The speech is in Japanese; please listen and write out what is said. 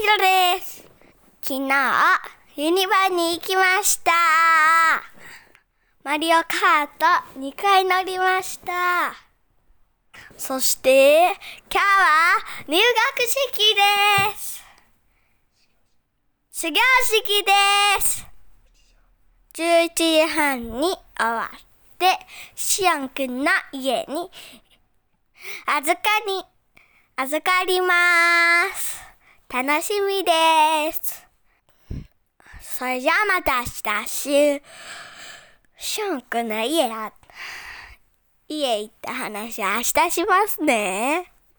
ひろです。昨日、ユニバに行きました。マリオカート2回乗りました。そして、今日は入学式です。始業式です。11時半に終わって、シオンくんの家に預かり、預かります。楽しみです。それじゃあまた明日し、ゅ、しゅんくんの家や、家行った話明日しますね。